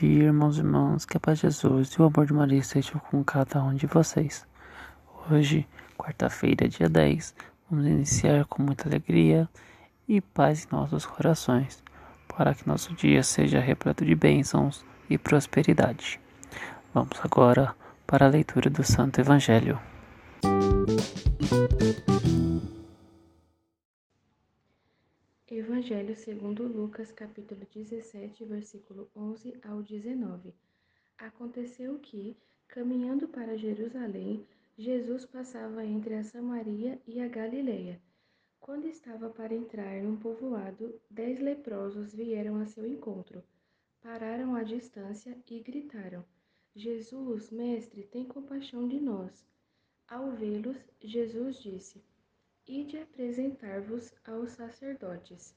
Dia, irmãos e irmãs, que a paz de Jesus e o amor de Maria estejam com cada um de vocês. Hoje, quarta-feira, dia 10, vamos iniciar com muita alegria e paz em nossos corações, para que nosso dia seja repleto de bênçãos e prosperidade. Vamos agora para a leitura do Santo Evangelho. Evangelho segundo Lucas, capítulo 17, versículo 11 ao 19. Aconteceu que, caminhando para Jerusalém, Jesus passava entre a Samaria e a Galileia. Quando estava para entrar num povoado, dez leprosos vieram a seu encontro. Pararam à distância e gritaram: Jesus, mestre, tem compaixão de nós. Ao vê-los, Jesus disse: Ide apresentar-vos aos sacerdotes.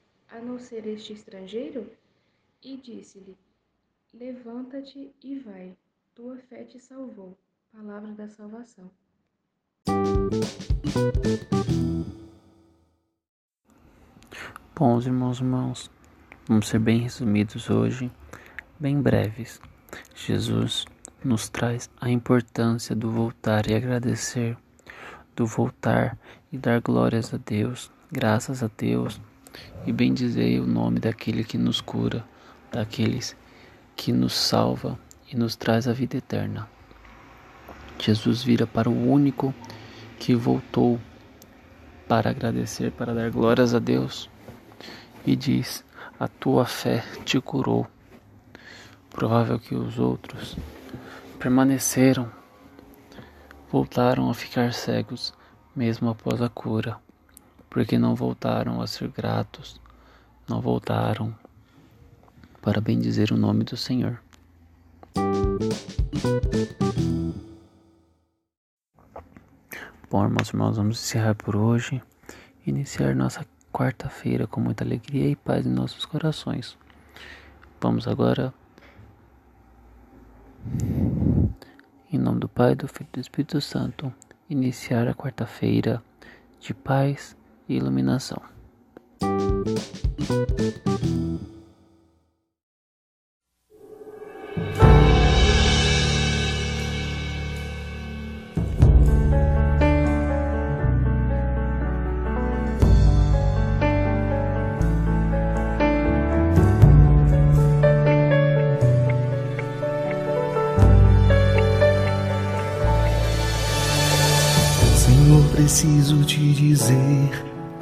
a não ser este estrangeiro? E disse-lhe: Levanta-te e vai, tua fé te salvou. Palavra da salvação. Bons irmãos e irmãos, vamos ser bem resumidos hoje, bem breves. Jesus nos traz a importância do voltar e agradecer, do voltar e dar glórias a Deus, graças a Deus, e bendizer o nome daquele que nos cura, daqueles que nos salva e nos traz a vida eterna. Jesus vira para o único que voltou para agradecer, para dar glórias a Deus e diz: A tua fé te curou. Provável que os outros permaneceram, voltaram a ficar cegos, mesmo após a cura, porque não voltaram a ser gratos, não voltaram para bendizer o nome do Senhor. Bom, irmãos e irmãos, vamos encerrar por hoje. Iniciar nossa quarta-feira com muita alegria e paz em nossos corações. Vamos agora, em nome do Pai, do Filho e do Espírito Santo, iniciar a quarta-feira de paz e iluminação. Preciso te dizer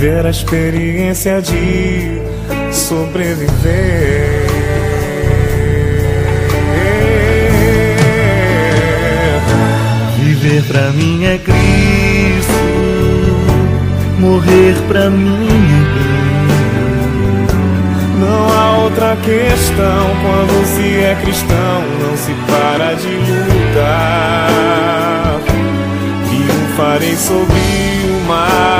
viver a experiência de sobreviver. Viver pra mim é Cristo, morrer pra mim é. Não há outra questão quando se é cristão, não se para de lutar. Triunfarei sobre o mal,